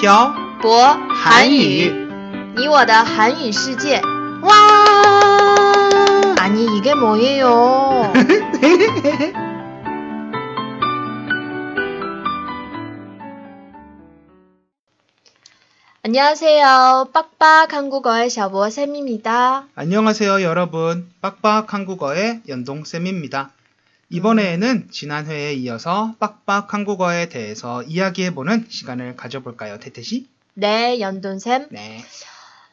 漂博韩韩语语，你我的韩语世界。 와 아니 이게 뭐예요? 안녕하세요. 빡빡 한국어의 샤보 쌤입니다. 안녕하세요 여러분 빡빡 한국어의 연동쌤입니다 이번에는 지난 회에 이어서 빡빡 한국어에 대해서 이야기해보는 시간을 가져볼까요 태태씨? 네, 연돈쌤. 네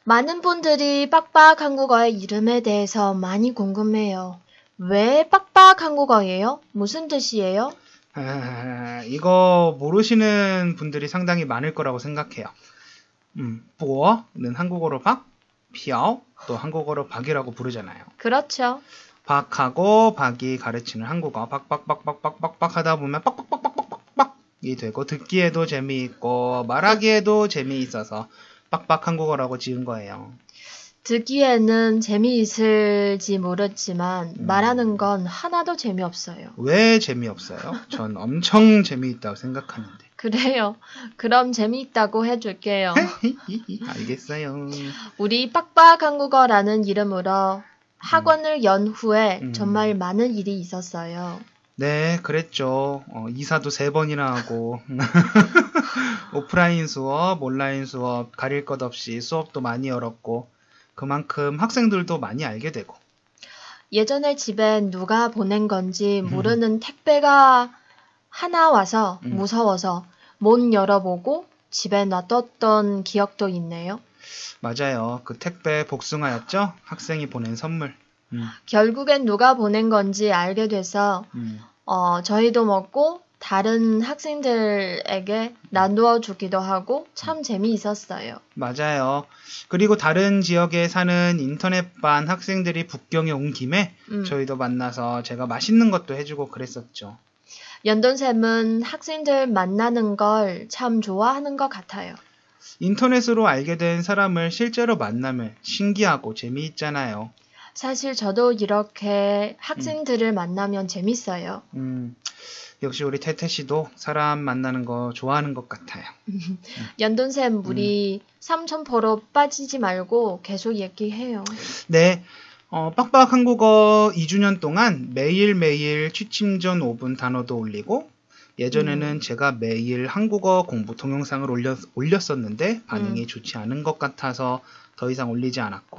많은 분들이 빡빡 한국어의 이름에 대해서 많이 궁금해요. 왜 빡빡 한국어예요? 무슨 뜻이에요? 아, 이거 모르시는 분들이 상당히 많을 거라고 생각해요 음, 보어는 한국어로 박, 피ao 또 한국어로 박이라고 부르잖아요 그렇죠. 박하고 박이 가르치는 한국어 박박박박박박박 하다 보면 빡빡빡빡빡빡이 되고 듣기에도 재미있고 말하기에도 재미있어서 빡빡 한국어라고 지은 거예요. 듣기에는 재미있을지 모르지만 음. 말하는 건 하나도 재미없어요. 왜 재미없어요? 전 엄청 재미있다고 생각하는데. 그래요. 그럼 재미있다고 해줄게요. 알겠어요. 우리 빡빡 한국어라는 이름으로 학원을 연 후에 음. 정말 많은 일이 있었어요. 네, 그랬죠. 어, 이사도 세 번이나 하고 오프라인 수업, 온라인 수업 가릴 것 없이 수업도 많이 열었고 그만큼 학생들도 많이 알게 되고 예전에 집에 누가 보낸 건지 모르는 택배가 하나 와서 음. 무서워서 못 열어보고 집에 놔뒀던 기억도 있네요. 맞아요. 그 택배 복숭아였죠? 학생이 보낸 선물. 음, 결국엔 누가 보낸 건지 알게 돼서 음. 어, 저희도 먹고 다른 학생들에게 나누어 주기도 하고 참 재미있었어요. 맞아요. 그리고 다른 지역에 사는 인터넷반 학생들이 북경에 온 김에 음. 저희도 만나서 제가 맛있는 것도 해주고 그랬었죠. 연돈쌤은 학생들 만나는 걸 참 좋아하는 것 같아요. 인터넷으로 알게 된 사람을 실제로 만나면 신기하고 재미있잖아요. 사실 저도 이렇게 학생들을 만나면 재밌어요. 음, 역시 우리 태태 씨도 사람 만나는 거 좋아하는 것 같아요. 연돈쌤, 우리 삼천포로 빠지지 말고 계속 얘기해요. 네. 어, 빡빡 한국어 2주년 동안 매일매일 취침 전 5분 단어도 올리고 예전에는 제가 매일 한국어 공부 동영상을 올렸, 올렸었는데 반응이 좋지 않은 것 같아서 더 이상 올리지 않았고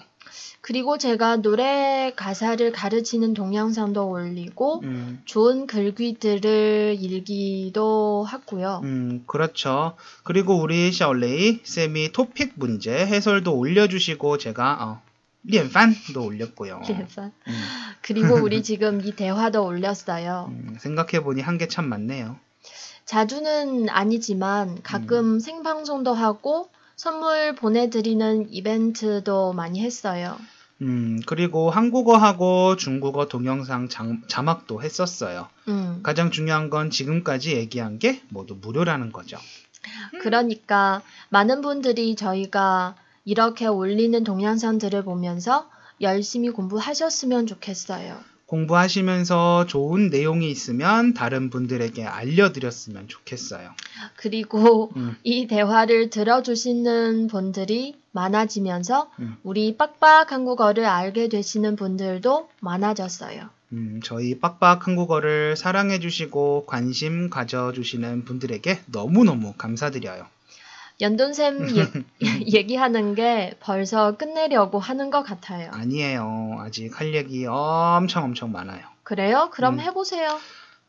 그리고 제가 노래 가사를 가르치는 동영상도 올리고 음, 좋은 글귀들을 읽기도 하고요. 음, 그렇죠. 그리고 우리 샤올레이 쌤이 토픽 문제 해설도 올려주시고 제가 어, 리엔판도 올렸고요. 그래서 음, 그리고 우리 지금 이 대화도 올렸어요. 음, 생각해보니 한 게 참 많네요. 자주는 아니지만 가끔 생방송도 하고 선물 보내드리는 이벤트도 많이 했어요. 음, 그리고 한국어하고 중국어 동영상 장- 자막도 했었어요. 음, 가장 중요한 건 지금까지 얘기한 게 모두 무료라는 거죠. 그러니까 많은 분들이 저희가 이렇게 올리는 동영상들을 보면서 열심히 공부하셨으면 좋겠어요. 공부하시면서 좋은 내용이 있으면 다른 분들에게 알려드렸으면 좋겠어요. 그리고 음, 이 대화를 들어주시는 분들이 많아지면서 음. 우리 빡빡 한국어를 알게 되시는 분들도 많아졌어요. 음, 저희 빡빡 한국어를 사랑해주시고 관심 가져주시는 분들에게 너무너무 감사드려요. 연돈쌤 얘- 얘기하는 게 벌써 끝내려고 하는 것 같아요. 아니에요. 아직 할 얘기 엄청 엄청 많아요. 그래요? 그럼 음. 해보세요.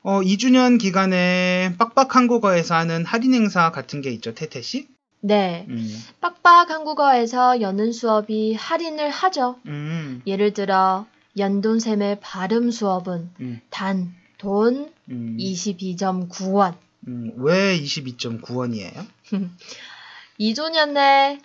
어, 2주년 기간에 빡빡 한국어에서 하는 할인 행사 같은 게 있죠, 태태 씨? 네. 음, 빡빡 한국어에서 여는 수업이 할인을 하죠. 음, 예를 들어 연돈쌤의 발음 수업은 음, 단돈 음, 22.9원. 음, 왜 22.9원이에요? 2조년에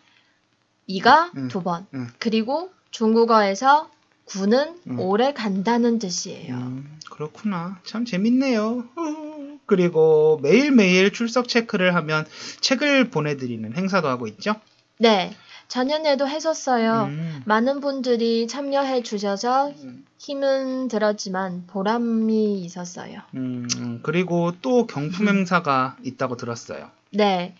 2가 음, 두 번. 음. 그리고 중국어에서 9는 음. 오래 간다는 뜻이에요. 음, 그렇구나. 참 재밌네요. 그리고 매일매일 출석 체크를 하면 책을 보내드리는 행사도 하고 있죠? 네. 작년에도 했었어요. 음, 많은 분들이 참여해 주셔서 힘은 들었지만 보람이 있었어요. 음, 음, 그리고 또 경품 음. 행사가 있다고 들었어요. 네.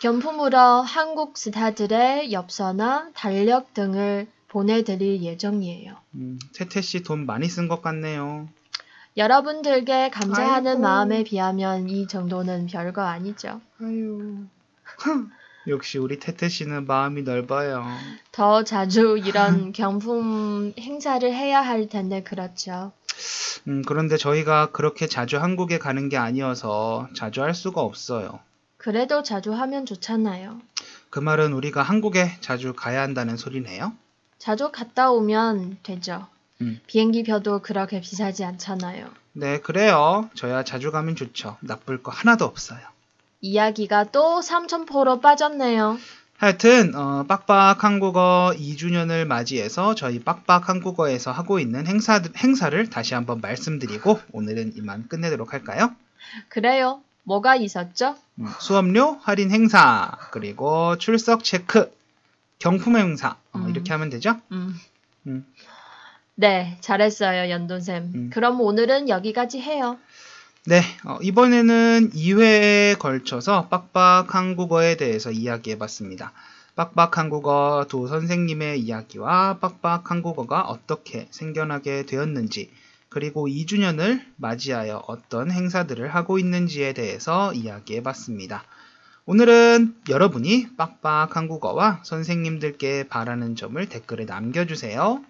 음. 경품으로 한국 스타들의 엽서나 달력 등을 보내드릴 예정이에요. 음, 태태 씨 돈 많이 쓴 것 같네요. 여러분들께 감사하는 아이고. 마음에 비하면 이 정도는 별거 아니죠. 아유. 역시 우리 태태 씨는 마음이 넓어요. 더 자주 이런 경품 행사를 해야 할 텐데 그렇죠. 음, 그런데 저희가 그렇게 자주 한국에 가는 게 아니어서 자주 할 수가 없어요. 그래도 자주 하면 좋잖아요. 그 말은 우리가 한국에 자주 가야 한다는 소리네요. 자주 갔다 오면 되죠. 음. 비행기 표도 그렇게 비싸지 않잖아요. 네, 그래요. 저야 자주 가면 좋죠. 나쁠 거 하나도 없어요. 이야기가 또 삼천포로 빠졌네요. 하여튼 어, 빡빡 한국어 2주년을 맞이해서 저희 빡빡 한국어에서 하고 있는 행사, 행사를 다시 한번 말씀드리고 오늘은 이만 끝내도록 할까요? 그래요. 뭐가 있었죠? 음, 수업료 할인 행사 그리고 출석 체크 경품 행사 어, 음. 이렇게 하면 되죠? 음. 음. 네, 잘했어요, 연돈쌤. 음. 그럼 오늘은 여기까지 해요. 네, 어, 이번에는 2회에 걸쳐서 빡빡 한국어에 대해서 이야기해 봤습니다. 빡빡 한국어 두 선생님의 이야기와 빡빡 한국어가 어떻게 생겨나게 되었는지, 그리고 2주년을 맞이하여 어떤 행사들을 하고 있는지에 대해서 이야기해 봤습니다. 오늘은 여러분이 빡빡 한국어와 선생님들께 바라는 점을 댓글에 남겨주세요.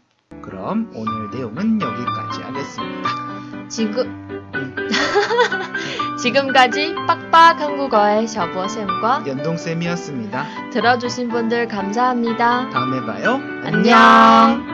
그럼 오늘 내용은 여기까지 하겠습니다. 지금, 지금까지 빡빡 한국어의 셔보 쌤과 연동 쌤이었습니다. 들어주신 분들 감사합니다. 다음에 봐요. 안녕.